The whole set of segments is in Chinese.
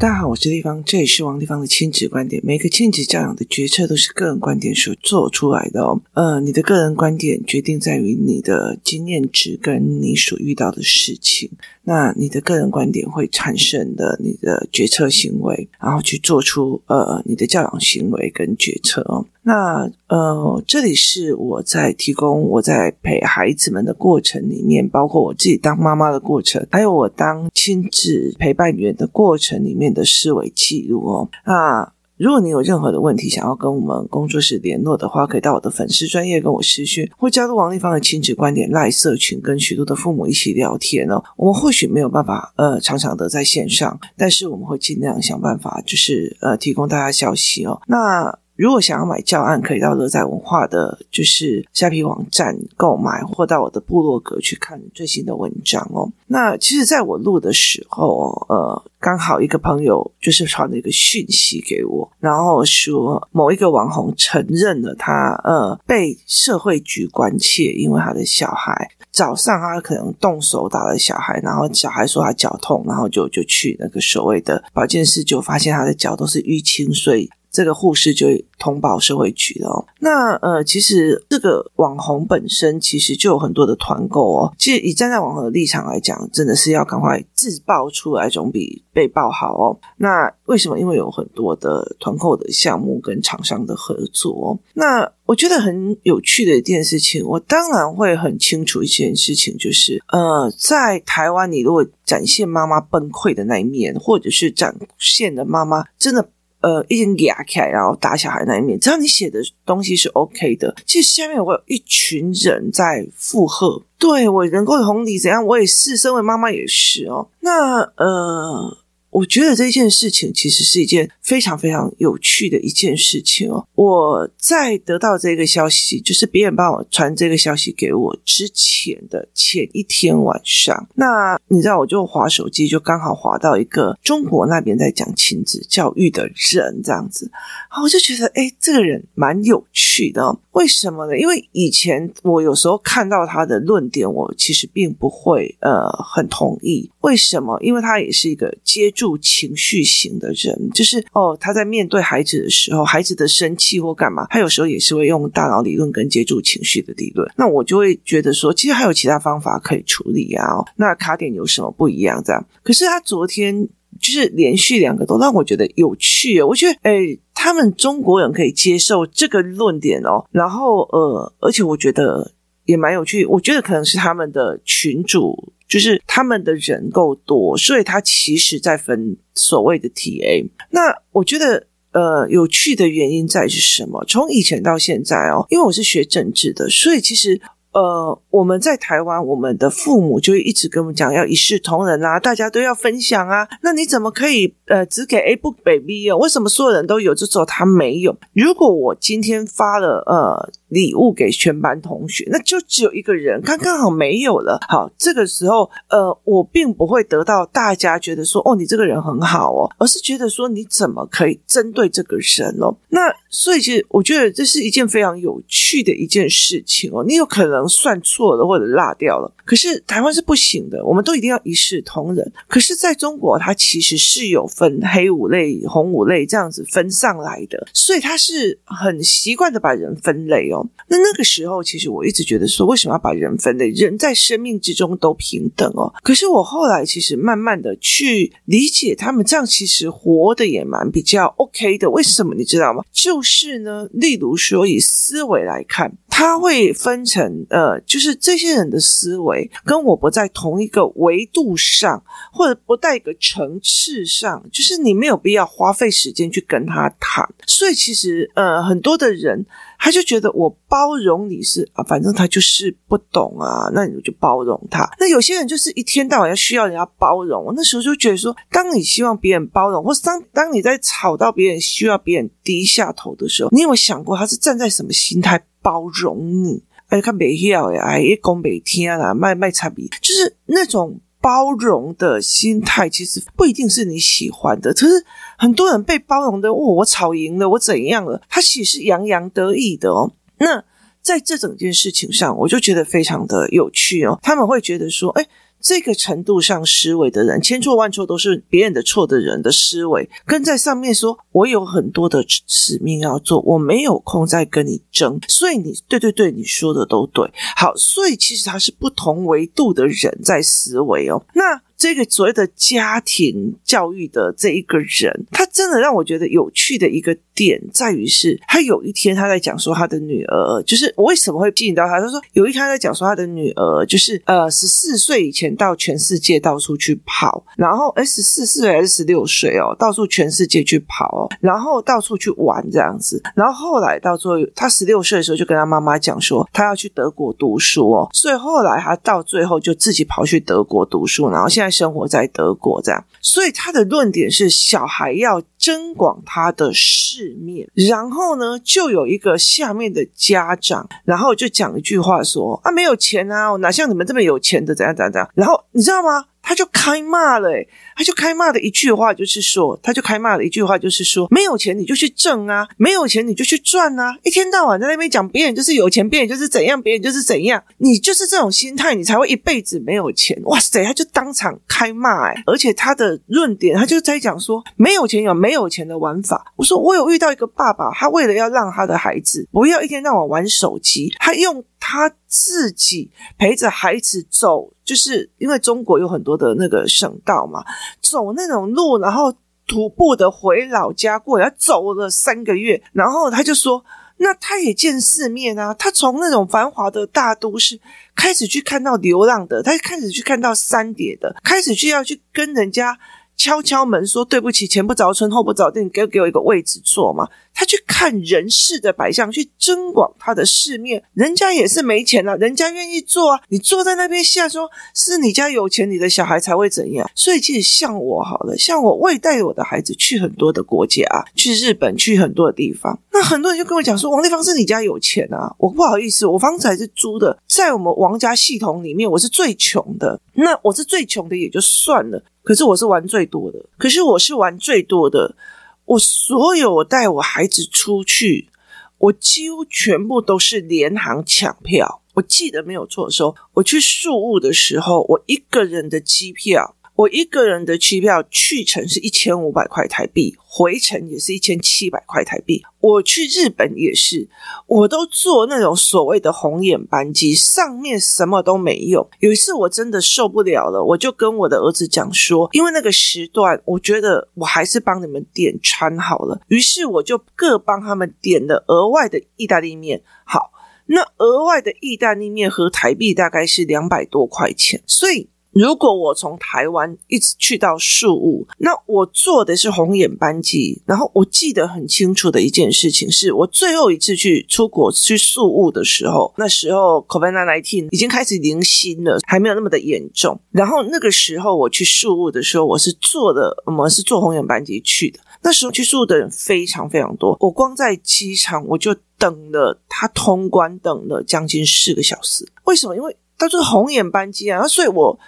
大家好，我是丽芳，这里是王立芳的亲子观点。每个亲子教养的决策都是个人观点所做出来的哦。呃，你的个人观点决定在于你的经验值跟你所遇到的事情。那你的个人观点会产生的你的决策行为，然后去做出呃你的教养行为跟决策哦。那呃，这里是我在提供我在陪孩子们的过程里面，包括我自己当妈妈的过程，还有我当亲子陪伴员的过程里面。的思维记录哦，那如果你有任何的问题想要跟我们工作室联络的话，可以到我的粉丝专业跟我私讯，或加入王立芳的亲子观点赖社群，跟许多的父母一起聊天哦。我们或许没有办法呃常常的在线上，但是我们会尽量想办法，就是呃提供大家消息哦。那如果想要买教案，可以到乐在文化的就是虾皮网站购买，或到我的部落格去看最新的文章哦。那其实，在我录的时候，呃，刚好一个朋友就是传了一个讯息给我，然后说某一个网红承认了他呃被社会局关切，因为他的小孩早上他可能动手打了小孩，然后小孩说他脚痛，然后就就去那个所谓的保健室，就发现他的脚都是淤青，所以。这个护士就通报社会局了。那呃，其实这个网红本身其实就有很多的团购哦。其实以站在网红的立场来讲，真的是要赶快自爆出来，总比被爆好哦。那为什么？因为有很多的团购的项目跟厂商的合作哦。那我觉得很有趣的一件事情，我当然会很清楚一件事情，就是呃，在台湾，你如果展现妈妈崩溃的那一面，或者是展现的妈妈真的。呃，一点压起来，然后打小孩那一面，只要你写的东西是 OK 的，其实下面我有一群人在附和，对，我能够同理怎样，我也是，身为妈妈也是哦。那呃。我觉得这件事情其实是一件非常非常有趣的一件事情哦。我在得到这个消息，就是别人帮我传这个消息给我之前的前一天晚上，那你知道，我就滑手机，就刚好滑到一个中国那边在讲亲子教育的人这样子，然后我就觉得，哎，这个人蛮有趣的哦。为什么呢？因为以前我有时候看到他的论点，我其实并不会呃很同意。为什么？因为他也是一个接住情绪型的人，就是哦，他在面对孩子的时候，孩子的生气或干嘛，他有时候也是会用大脑理论跟接住情绪的理论。那我就会觉得说，其实还有其他方法可以处理啊。那卡点有什么不一样？这样。可是他昨天就是连续两个都让我觉得有趣。我觉得，诶，他们中国人可以接受这个论点哦。然后，呃，而且我觉得也蛮有趣。我觉得可能是他们的群主。就是他们的人够多，所以他其实在分所谓的 TA。那我觉得，呃，有趣的原因在是什么？从以前到现在哦，因为我是学政治的，所以其实。呃，我们在台湾，我们的父母就一直跟我们讲要一视同仁啊，大家都要分享啊。那你怎么可以呃只给 A 不给 B 哦？为什么所有人都有，就只有他没有？如果我今天发了呃礼物给全班同学，那就只有一个人刚刚好没有了。好，这个时候呃，我并不会得到大家觉得说哦，你这个人很好哦，而是觉得说你怎么可以针对这个人哦？那所以其实我觉得这是一件非常有趣的一件事情哦。你有可能。算错了或者落掉了，可是台湾是不行的，我们都一定要一视同仁。可是在中国，它其实是有分黑五类、红五类这样子分上来的，所以它是很习惯的把人分类哦。那那个时候，其实我一直觉得说，为什么要把人分类？人在生命之中都平等哦。可是我后来其实慢慢的去理解，他们这样其实活的也蛮比较 OK 的。为什么你知道吗？就是呢，例如说以思维来看，他会分成。呃，就是这些人的思维跟我不在同一个维度上，或者不在一个层次上，就是你没有必要花费时间去跟他谈。所以其实呃，很多的人他就觉得我包容你是啊，反正他就是不懂啊，那你就包容他。那有些人就是一天到晚要需要人家包容，我那时候就觉得说，当你希望别人包容，或当当你在吵到别人需要别人低下头的时候，你有没有想过他是站在什么心态包容你？哎，看北晓呀，哎，一讲北听啦，卖卖差别，就是那种包容的心态，其实不一定是你喜欢的。可是很多人被包容的，哦，我吵赢了，我怎样了？他其实是洋洋得意的哦。那在这整件事情上，我就觉得非常的有趣哦。他们会觉得说，哎。这个程度上思维的人，千错万错都是别人的错的人的思维，跟在上面说，我有很多的使命要做，我没有空再跟你争，所以你对对对，你说的都对。好，所以其实他是不同维度的人在思维哦。那。这个所谓的家庭教育的这一个人，他真的让我觉得有趣的一个点在于是，他有一天他在讲说他的女儿，就是我为什么会吸引到他？他说有一天他在讲说他的女儿，就是呃十四岁以前到全世界到处去跑，然后哎十四岁还是十六岁哦，到处全世界去跑哦，然后到处去玩这样子，然后后来到最后他十六岁的时候就跟他妈妈讲说他要去德国读书哦，所以后来他到最后就自己跑去德国读书，然后现在。生活在德国这样，所以他的论点是小孩要增广他的世面。然后呢，就有一个下面的家长，然后就讲一句话说：“啊，没有钱啊，哪像你们这么有钱的？怎样怎样怎样？”然后你知道吗？他就开骂了，诶，他就开骂的一句话就是说，他就开骂的一句话就是说，没有钱你就去挣啊，没有钱你就去赚啊，一天到晚在那边讲别人就是有钱，别人就是怎样，别人就是怎样，你就是这种心态，你才会一辈子没有钱。哇塞，他就当场开骂，诶，而且他的论点，他就在讲说，没有钱有没有钱的玩法。我说我有遇到一个爸爸，他为了要让他的孩子不要一天到晚玩手机，他用。他自己陪着孩子走，就是因为中国有很多的那个省道嘛，走那种路，然后徒步的回老家过，他走了三个月，然后他就说，那他也见世面啊，他从那种繁华的大都市开始去看到流浪的，他开始去看到山叠的，开始去要去跟人家。敲敲门说：“对不起，前不着村后不着店，给给我一个位置坐嘛。”他去看人世的百相，去增广他的世面。人家也是没钱啊，人家愿意坐啊。你坐在那边下说，是你家有钱，你的小孩才会怎样。所以，其实像我好了，像我，未带我的孩子去很多的国家，去日本，去很多的地方。那很多人就跟我讲说：“王立芳是你家有钱啊？”我不好意思，我房子还是租的，在我们王家系统里面，我是最穷的。那我是最穷的也就算了。可是我是玩最多的，可是我是玩最多的。我所有我带我孩子出去，我几乎全部都是联行抢票。我记得没有错的时候，我去宿务的时候，我一个人的机票。我一个人的机票去程是一千五百块台币，回程也是一千七百块台币。我去日本也是，我都坐那种所谓的红眼班机，上面什么都没有。有一次我真的受不了了，我就跟我的儿子讲说，因为那个时段，我觉得我还是帮你们点餐好了。于是我就各帮他们点了额外的意大利面。好，那额外的意大利面和台币大概是两百多块钱，所以。如果我从台湾一直去到宿雾，那我坐的是红眼班机。然后我记得很清楚的一件事情是，我最后一次去出国去宿雾的时候，那时候 COVID-19 已经开始零星了，还没有那么的严重。然后那个时候我去宿雾的时候，我是坐的，我们是坐红眼班机去的。那时候去宿雾的人非常非常多，我光在机场我就等了他通关，等了将近四个小时。为什么？因为他是红眼班机啊，所以我。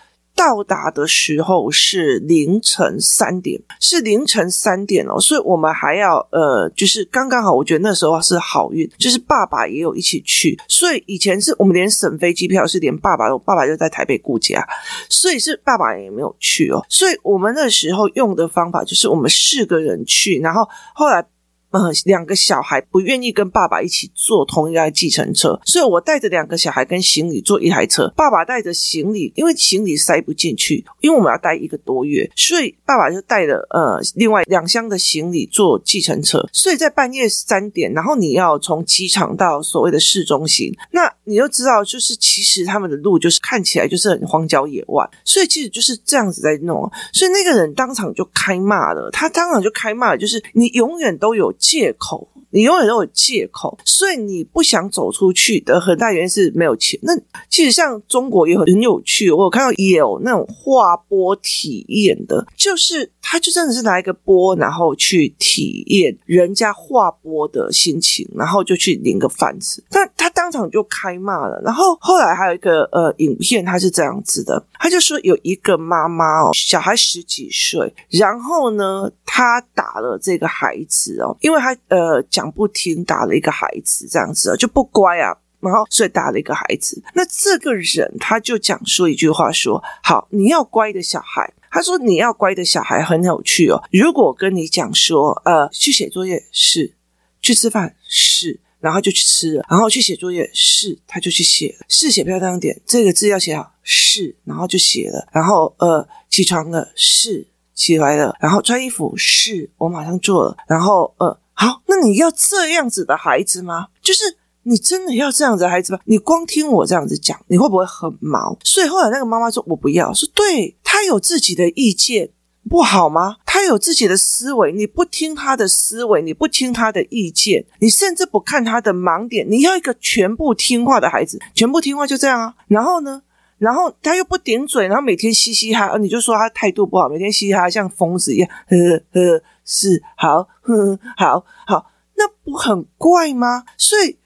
到达的时候是凌晨三点，是凌晨三点哦，所以我们还要呃，就是刚刚好，我觉得那时候是好运，就是爸爸也有一起去，所以以前是我们连省飞机票是连爸爸，我爸爸就在台北顾家，所以是爸爸也没有去哦，所以我们那时候用的方法就是我们四个人去，然后后来。嗯，两个小孩不愿意跟爸爸一起坐同一台计程车，所以我带着两个小孩跟行李坐一台车，爸爸带着行李，因为行李塞不进去，因为我们要待一个多月，所以爸爸就带了呃另外两箱的行李坐计程车，所以在半夜三点，然后你要从机场到所谓的市中心，那你就知道，就是其实他们的路就是看起来就是很荒郊野外，所以其实就是这样子在弄，所以那个人当场就开骂了，他当场就开骂，就是你永远都有。借口，你永远都有借口，所以你不想走出去的很大原因是没有钱。那其实像中国也很很有趣，我有看到也有那种画波体验的，就是他就真的是拿一个波，然后去体验人家画波的心情，然后就去领个饭吃。但他当场就开骂了。然后后来还有一个呃影片，他是这样子的，他就说有一个妈妈哦，小孩十几岁，然后呢，他打了这个孩子哦，因为他呃讲不听，打了一个孩子这样子啊，就不乖啊。然后所以打了一个孩子。那这个人他就讲说一句话说：好，你要乖的小孩。他说你要乖的小孩很有趣哦。如果跟你讲说，呃，去写作业是，去吃饭是。然后就去吃了，然后去写作业，是，他就去写，是写漂亮点，这个字要写好，是，然后就写了，然后呃，起床了，是，起来了，然后穿衣服，是，我马上做了，然后呃，好，那你要这样子的孩子吗？就是你真的要这样子的孩子吗？你光听我这样子讲，你会不会很毛？所以后来那个妈妈说，我不要，说对，他有自己的意见。不好吗？他有自己的思维，你不听他的思维，你不听他的意见，你甚至不看他的盲点。你要一个全部听话的孩子，全部听话就这样啊。然后呢，然后他又不顶嘴，然后每天嘻嘻哈，你就说他态度不好，每天嘻嘻哈，像疯子一样。呵呵，是好，呵呵，好好，那不很怪吗？所以。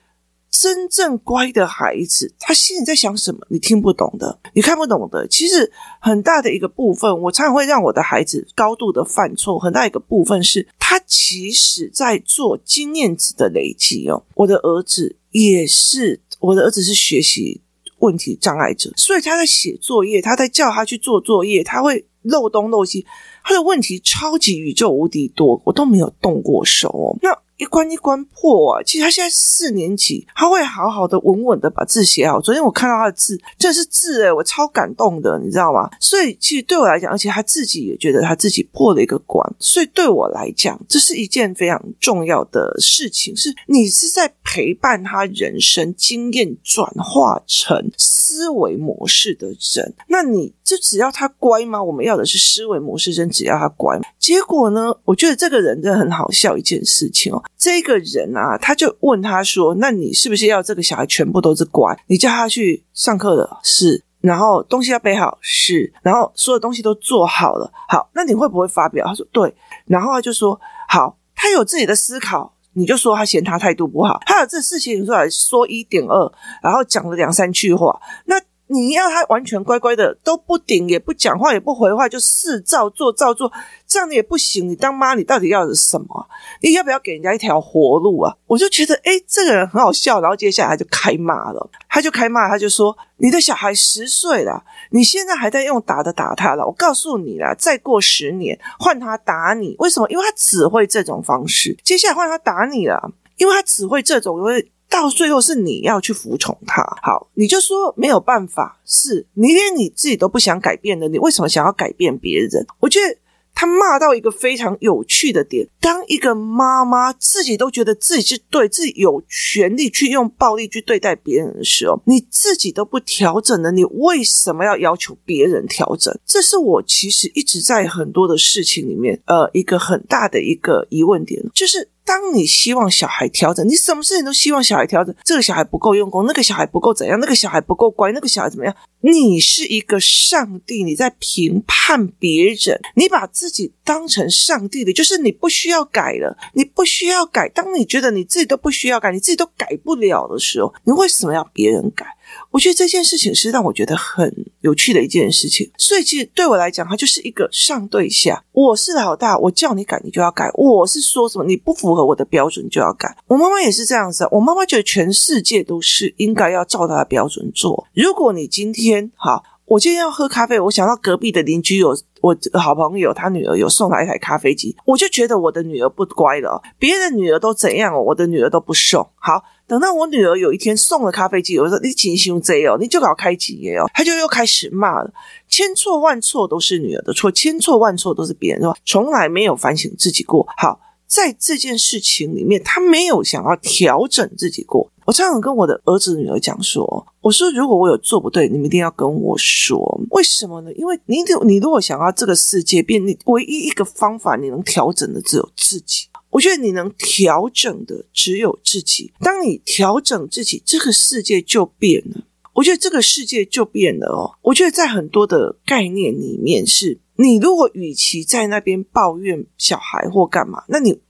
真正乖的孩子，他心里在想什么？你听不懂的，你看不懂的。其实很大的一个部分，我常常会让我的孩子高度的犯错。很大一个部分是他其实在做经验值的累积哦。我的儿子也是，我的儿子是学习问题障碍者，所以他在写作业，他在叫他去做作业，他会漏东漏西，他的问题超级宇宙无敌多，我都没有动过手哦。那。一关一关破啊！其实他现在四年级，他会好好的、稳稳的把字写好。昨天我看到他的字，这是字诶、我超感动的，你知道吗？所以其实对我来讲，而且他自己也觉得他自己破了一个关，所以对我来讲，这是一件非常重要的事情。是你是在陪伴他人生经验转化成思维模式的人，那你就只要他乖吗？我们要的是思维模式人，只要他乖。结果呢？我觉得这个人真的很好笑一件事情哦。这个人啊，他就问他说：“那你是不是要这个小孩全部都是乖？你叫他去上课的是，然后东西要备好是，然后所有东西都做好了。好，那你会不会发表？”他说：“对。”然后他就说：“好，他有自己的思考，你就说他嫌他态度不好。他有这事情出来说一点二，然后讲了两三句话。那。”你要他完全乖乖的都不顶也不讲话也不回话，就是照做照做，这样你也不行。你当妈，你到底要的什么？你要不要给人家一条活路啊？我就觉得，诶，这个人很好笑。然后接下来他就开骂了，他就开骂，他就说：“你的小孩十岁了，你现在还在用打的打他了。我告诉你啦，再过十年换他打你，为什么？因为他只会这种方式。接下来换他打你了，因为他只会这种，因为。”到最后是你要去服从他，好，你就说没有办法，是你连你自己都不想改变的，你为什么想要改变别人？我觉得他骂到一个非常有趣的点，当一个妈妈自己都觉得自己是对，自己有权利去用暴力去对待别人的时候，你自己都不调整了，你为什么要要求别人调整？这是我其实一直在很多的事情里面，呃，一个很大的一个疑问点，就是。当你希望小孩调整，你什么事情都希望小孩调整。这个小孩不够用功，那个小孩不够怎样，那个小孩不够乖，那个小孩怎么样？你是一个上帝，你在评判别人，你把自己当成上帝的，就是你不需要改了，你不需要改。当你觉得你自己都不需要改，你自己都改不了的时候，你为什么要别人改？我觉得这件事情是让我觉得很有趣的一件事情，所以其实对我来讲，它就是一个上对下。我是老大，我叫你改，你就要改。我是说什么，你不符合我的标准就要改。我妈妈也是这样子，我妈妈觉得全世界都是应该要照她的标准做。如果你今天好，我今天要喝咖啡，我想到隔壁的邻居有我好朋友，他女儿有送来一台咖啡机，我就觉得我的女儿不乖了。别的女儿都怎样，我的女儿都不送。好。等到我女儿有一天送了咖啡机，我说你真凶贼哦，你就搞开机耶哦，他就又开始骂了，千错万错都是女儿的错，千错万错都是别人的错，从来没有反省自己过。好，在这件事情里面，他没有想要调整自己过。我常常跟我的儿子女儿讲说，我说如果我有做不对，你们一定要跟我说，为什么呢？因为你你如果想要这个世界变，你唯一一个方法你能调整的只有自己。我觉得你能调整的只有自己。当你调整自己，这个世界就变了。我觉得这个世界就变了哦。我觉得在很多的概念里面是，你如果与其在那边抱怨小孩或干嘛，那你。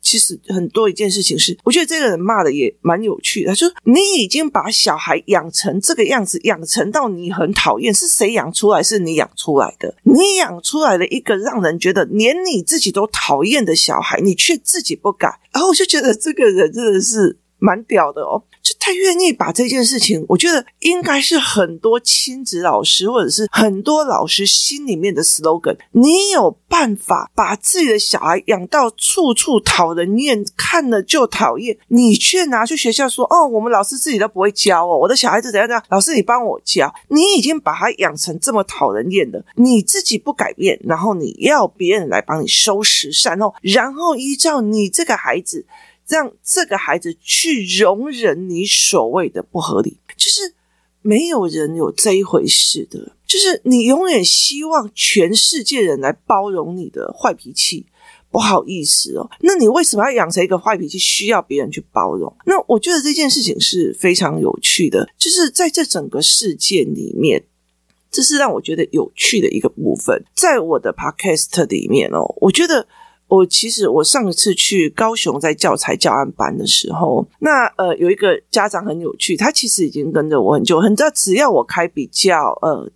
其实很多一件事情是，我觉得这个人骂的也蛮有趣的。他说：“你已经把小孩养成这个样子，养成到你很讨厌，是谁养出来？是你养出来的。你养出来了一个让人觉得连你自己都讨厌的小孩，你却自己不改。然后我就觉得这个人真的是蛮屌的哦。他他愿意把这件事情，我觉得应该是很多亲子老师或者是很多老师心里面的 slogan。你有办法把自己的小孩养到处处讨人厌，看了就讨厌，你却拿去学校说：“哦，我们老师自己都不会教哦，我的小孩子怎样怎样，老师你帮我教。”你已经把他养成这么讨人厌的，你自己不改变，然后你要别人来帮你收拾善后，然后依照你这个孩子。让这个孩子去容忍你所谓的不合理，就是没有人有这一回事的。就是你永远希望全世界人来包容你的坏脾气，不好意思哦。那你为什么要养成一个坏脾气，需要别人去包容？那我觉得这件事情是非常有趣的，就是在这整个事件里面，这是让我觉得有趣的一个部分。在我的 podcast 里面哦，我觉得。我其实我上一次去高雄在教材教案班的时候，那呃有一个家长很有趣，他其实已经跟着我很久，很知道只要我开比较呃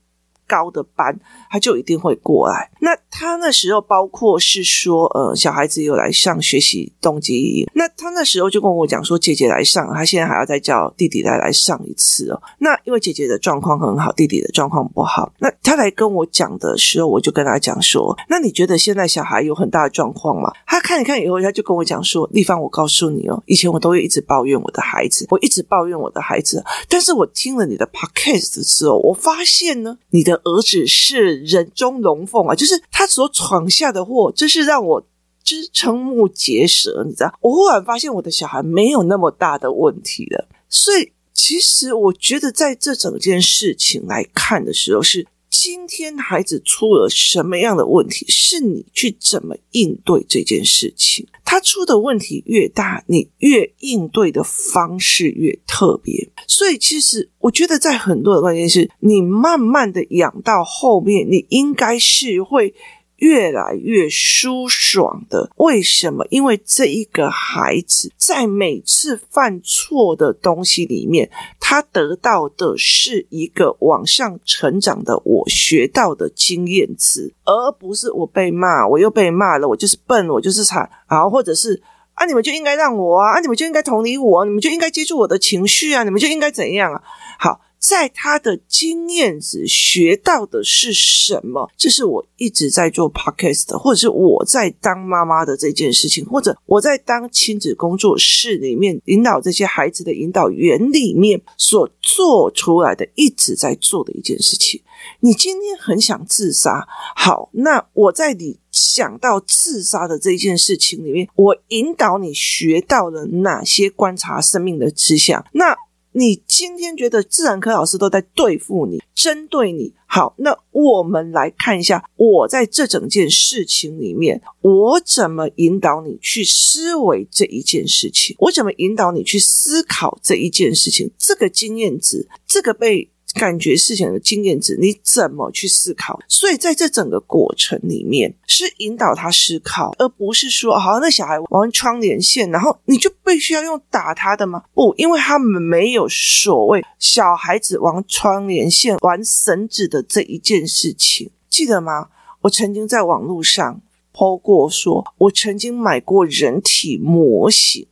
高的班，他就一定会过来。那他那时候包括是说，呃，小孩子有来上学习动机，那他那时候就跟我讲说，姐姐来上，他现在还要再叫弟弟来来上一次哦。那因为姐姐的状况很好，弟弟的状况不好，那他来跟我讲的时候，我就跟他讲说，那你觉得现在小孩有很大的状况吗？他看一看以后，他就跟我讲说，丽芳，我告诉你哦，以前我都会一直抱怨我的孩子，我一直抱怨我的孩子，但是我听了你的 podcast 的时候，我发现呢，你的。儿子是人中龙凤啊，就是他所闯下的祸，真是让我就是瞠目结舌。你知道，我忽然发现我的小孩没有那么大的问题了。所以，其实我觉得在这整件事情来看的时候，是今天孩子出了什么样的问题，是你去怎么应对这件事情。他出的问题越大，你越应对的方式越特别。所以，其实我觉得，在很多的关键是，你慢慢的养到后面，你应该是会。越来越舒爽的，为什么？因为这一个孩子在每次犯错的东西里面，他得到的是一个往上成长的我学到的经验值，而不是我被骂，我又被骂了，我就是笨，我就是惨，然后或者是啊，你们就应该让我啊，啊，你们就应该同理我，你们就应该接住我的情绪啊，你们就应该怎样啊？好。在他的经验值学到的是什么？这是我一直在做 podcast，或者是我在当妈妈的这件事情，或者我在当亲子工作室里面引导这些孩子的引导员里面所做出来的，一直在做的一件事情。你今天很想自杀，好，那我在你想到自杀的这件事情里面，我引导你学到了哪些观察生命的知识？那。你今天觉得自然科老师都在对付你，针对你。好，那我们来看一下，我在这整件事情里面，我怎么引导你去思维这一件事情？我怎么引导你去思考这一件事情？这个经验值，这个被。感觉事情的经验值，你怎么去思考？所以在这整个过程里面，是引导他思考，而不是说，好，那小孩玩窗帘线，然后你就必须要用打他的吗？不，因为他们没有所谓小孩子玩窗帘线、玩绳子的这一件事情，记得吗？我曾经在网络上 po 过说，说我曾经买过人体模型。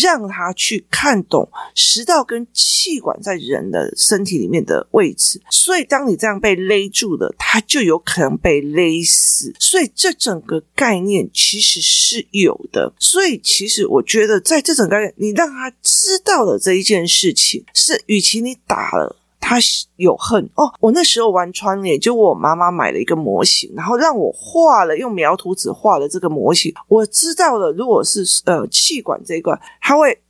让他去看懂食道跟气管在人的身体里面的位置，所以当你这样被勒住了，他就有可能被勒死。所以这整个概念其实是有的。所以其实我觉得，在这整个概念，你让他知道了这一件事情，是与其你打了。他有恨哦！我那时候玩窗帘，就我妈妈买了一个模型，然后让我画了，用描图纸画了这个模型。我知道了，如果是呃气管这一块，它会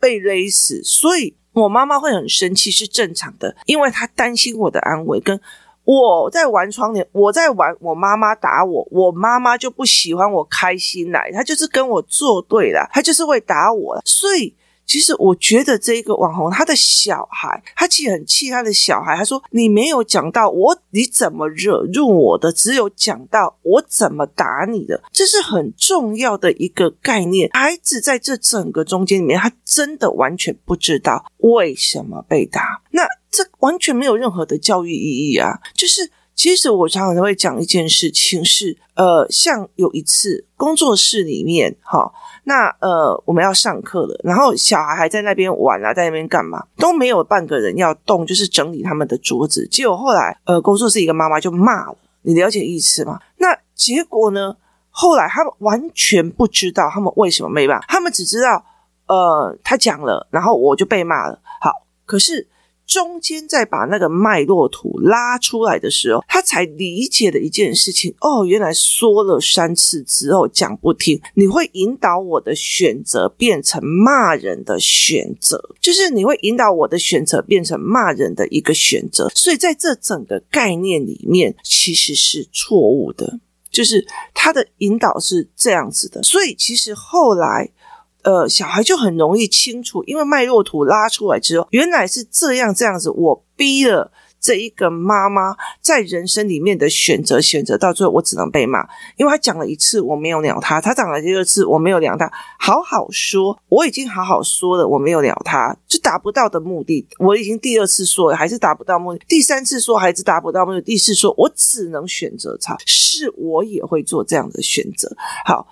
被勒死，所以我妈妈会很生气是正常的，因为她担心我的安危。跟我在玩窗帘，我在玩，我妈妈打我，我妈妈就不喜欢我开心来，她就是跟我作对了，她就是会打我，所以。其实我觉得这个网红他的小孩，他其实很气他的小孩。他说：“你没有讲到我，你怎么惹怒我的？只有讲到我怎么打你的，这是很重要的一个概念。孩子在这整个中间里面，他真的完全不知道为什么被打。那这完全没有任何的教育意义啊！就是其实我常常都会讲一件事情是，呃，像有一次工作室里面，哈，那呃我们要上课了，然后小孩还在那边玩啊，在那边干嘛，都没有半个人要动，就是整理他们的桌子。结果后来，呃，工作室一个妈妈就骂了，你了解意思吗？那结果呢？后来他们完全不知道他们为什么没骂，他们只知道，呃，他讲了，然后我就被骂了。好，可是。中间再把那个脉络图拉出来的时候，他才理解的一件事情。哦，原来说了三次之后讲不听，你会引导我的选择变成骂人的选择，就是你会引导我的选择变成骂人的一个选择，所以在这整个概念里面其实是错误的，就是他的引导是这样子的，所以其实后来。呃，小孩就很容易清楚，因为脉络图拉出来之后，原来是这样这样子。我逼了这一个妈妈在人生里面的选择，选择到最后，我只能被骂，因为他讲了一次我没有鸟他，他讲了第二次我没有鸟他。好好说，我已经好好说了，我没有鸟他，就达不到的目的。我已经第二次说了，还是达不到目的；第三次说还是达不到目的；第四说我只能选择他，是我也会做这样的选择。好。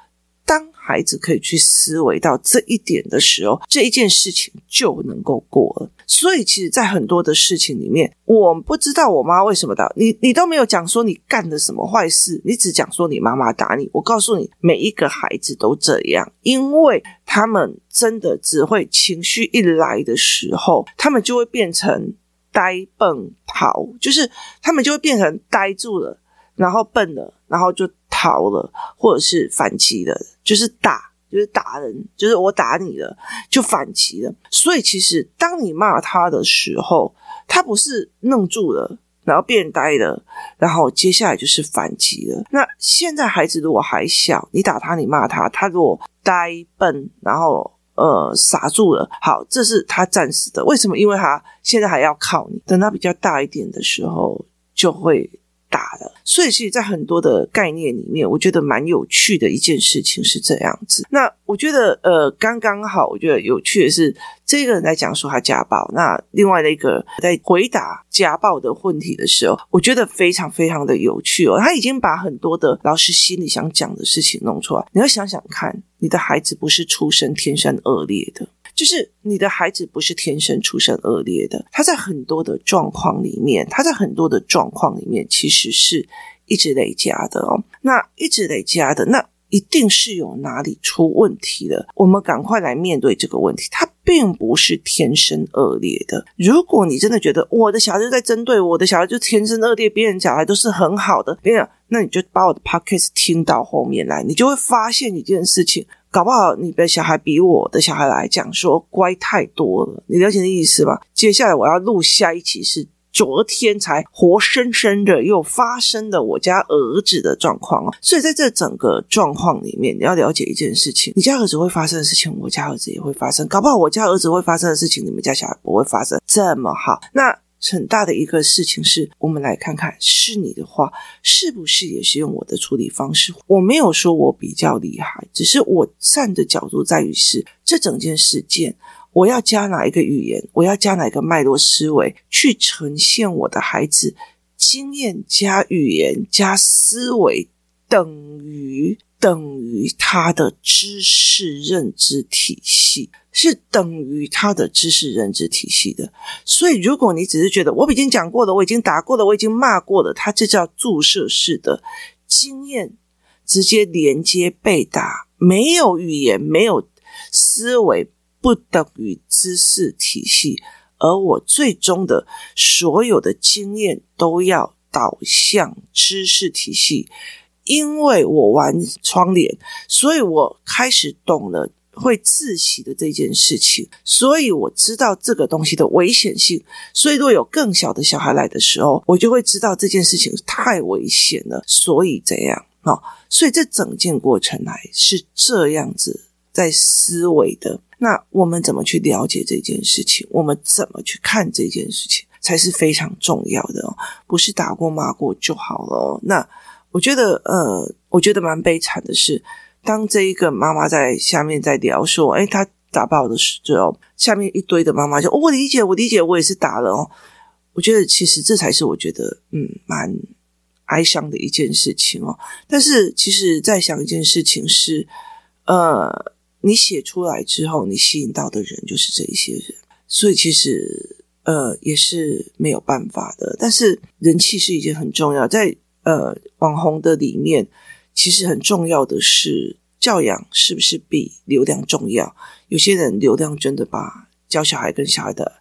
当孩子可以去思维到这一点的时候，这一件事情就能够过了。所以，其实，在很多的事情里面，我不知道我妈为什么打你，你都没有讲说你干了什么坏事，你只讲说你妈妈打你。我告诉你，每一个孩子都这样，因为他们真的只会情绪一来的时候，他们就会变成呆笨逃，就是他们就会变成呆住了，然后笨了，然后就。逃了，或者是反击的，就是打，就是打人，就是我打你了，就反击了。所以，其实当你骂他的时候，他不是愣住了，然后变呆了，然后接下来就是反击了。那现在孩子如果还小，你打他，你骂他，他如果呆笨，然后呃傻住了，好，这是他暂时的。为什么？因为他现在还要靠你，等他比较大一点的时候，就会。打的，所以其实，在很多的概念里面，我觉得蛮有趣的一件事情是这样子。那我觉得，呃，刚刚好，我觉得有趣的是，这个人在讲说他家暴，那另外的一个在回答家暴的问题的时候，我觉得非常非常的有趣哦。他已经把很多的老师心里想讲的事情弄出来。你要想想看，你的孩子不是出生天生恶劣的。就是你的孩子不是天生出身恶劣的，他在很多的状况里面，他在很多的状况里面，其实是一直累加的哦。那一直累加的，那一定是有哪里出问题了。我们赶快来面对这个问题，他并不是天生恶劣的。如果你真的觉得我的小孩就在针对我的小孩就天生恶劣，别人小孩都是很好的，没有，那你就把我的 podcast 听到后面来，你就会发现一件事情。搞不好你的小孩比我的小孩来讲说乖太多了，你了解的意思吗？接下来我要录下一期是昨天才活生生的又发生的我家儿子的状况哦，所以在这整个状况里面，你要了解一件事情：你家儿子会发生的事情，我家儿子也会发生。搞不好我家儿子会发生的事情，你们家小孩不会发生这么好。那。很大的一个事情是，我们来看看，是你的话，是不是也是用我的处理方式？我没有说我比较厉害，只是我站的角度在于是这整件事件，我要加哪一个语言，我要加哪一个脉络思维去呈现我的孩子经验加语言加思维等于。等于他的知识认知体系，是等于他的知识认知体系的。所以，如果你只是觉得我已经讲过了，我已经打过了，我已经骂过了，他这叫注射式的经验，直接连接被打，没有语言，没有思维，不等于知识体系。而我最终的所有的经验都要导向知识体系。因为我玩窗帘，所以我开始懂了会窒息的这件事情，所以我知道这个东西的危险性。所以，如果有更小的小孩来的时候，我就会知道这件事情太危险了。所以这样啊，所以这整件过程来是这样子在思维的。那我们怎么去了解这件事情？我们怎么去看这件事情，才是非常重要的哦。不是打过骂过就好了。那。我觉得，呃，我觉得蛮悲惨的是，当这一个妈妈在下面在聊说，诶，她打爆的时候，下面一堆的妈妈就，哦，我理解，我理解，我也是打了哦。我觉得其实这才是我觉得，嗯，蛮哀伤的一件事情哦。但是其实，在想一件事情是，呃，你写出来之后，你吸引到的人就是这一些人，所以其实呃也是没有办法的。但是人气是一件很重要，在呃网红的里面，其实很重要的是教养是不是比流量重要？有些人流量真的把教小孩跟小孩的。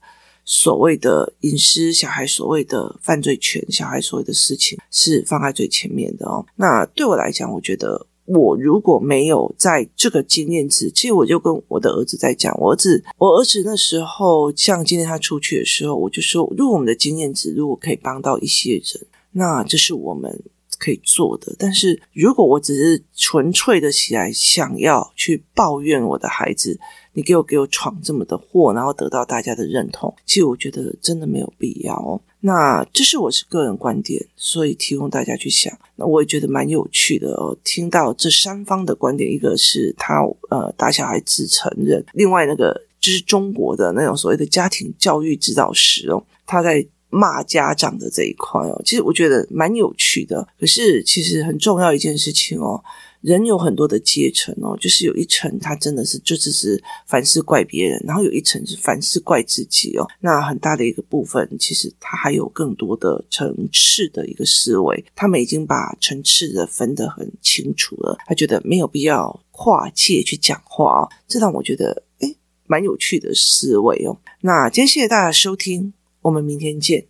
所谓的隐私，小孩所谓的犯罪权，小孩所谓的事情是放在最前面的哦。那对我来讲，我觉得我如果没有在这个经验值，其实我就跟我的儿子在讲，我儿子，我儿子那时候像今天他出去的时候，我就说，如果我们的经验值如果可以帮到一些人，那这是我们可以做的。但是如果我只是纯粹的起来想要去抱怨我的孩子，你给我给我闯这么的祸，然后得到大家的认同，其实我觉得真的没有必要哦。那这是我是个人观点，所以提供大家去想。那我也觉得蛮有趣的哦。听到这三方的观点，一个是他呃打小孩子承认，另外那个就是中国的那种所谓的家庭教育指导师哦，他在骂家长的这一块哦，其实我觉得蛮有趣的。可是其实很重要一件事情哦。人有很多的阶层哦，就是有一层他真的是就只是凡事怪别人，然后有一层是凡事怪自己哦。那很大的一个部分，其实他还有更多的层次的一个思维，他们已经把层次的分得很清楚了。他觉得没有必要跨界去讲话哦，这让我觉得诶蛮有趣的思维哦。那今天谢谢大家收听，我们明天见。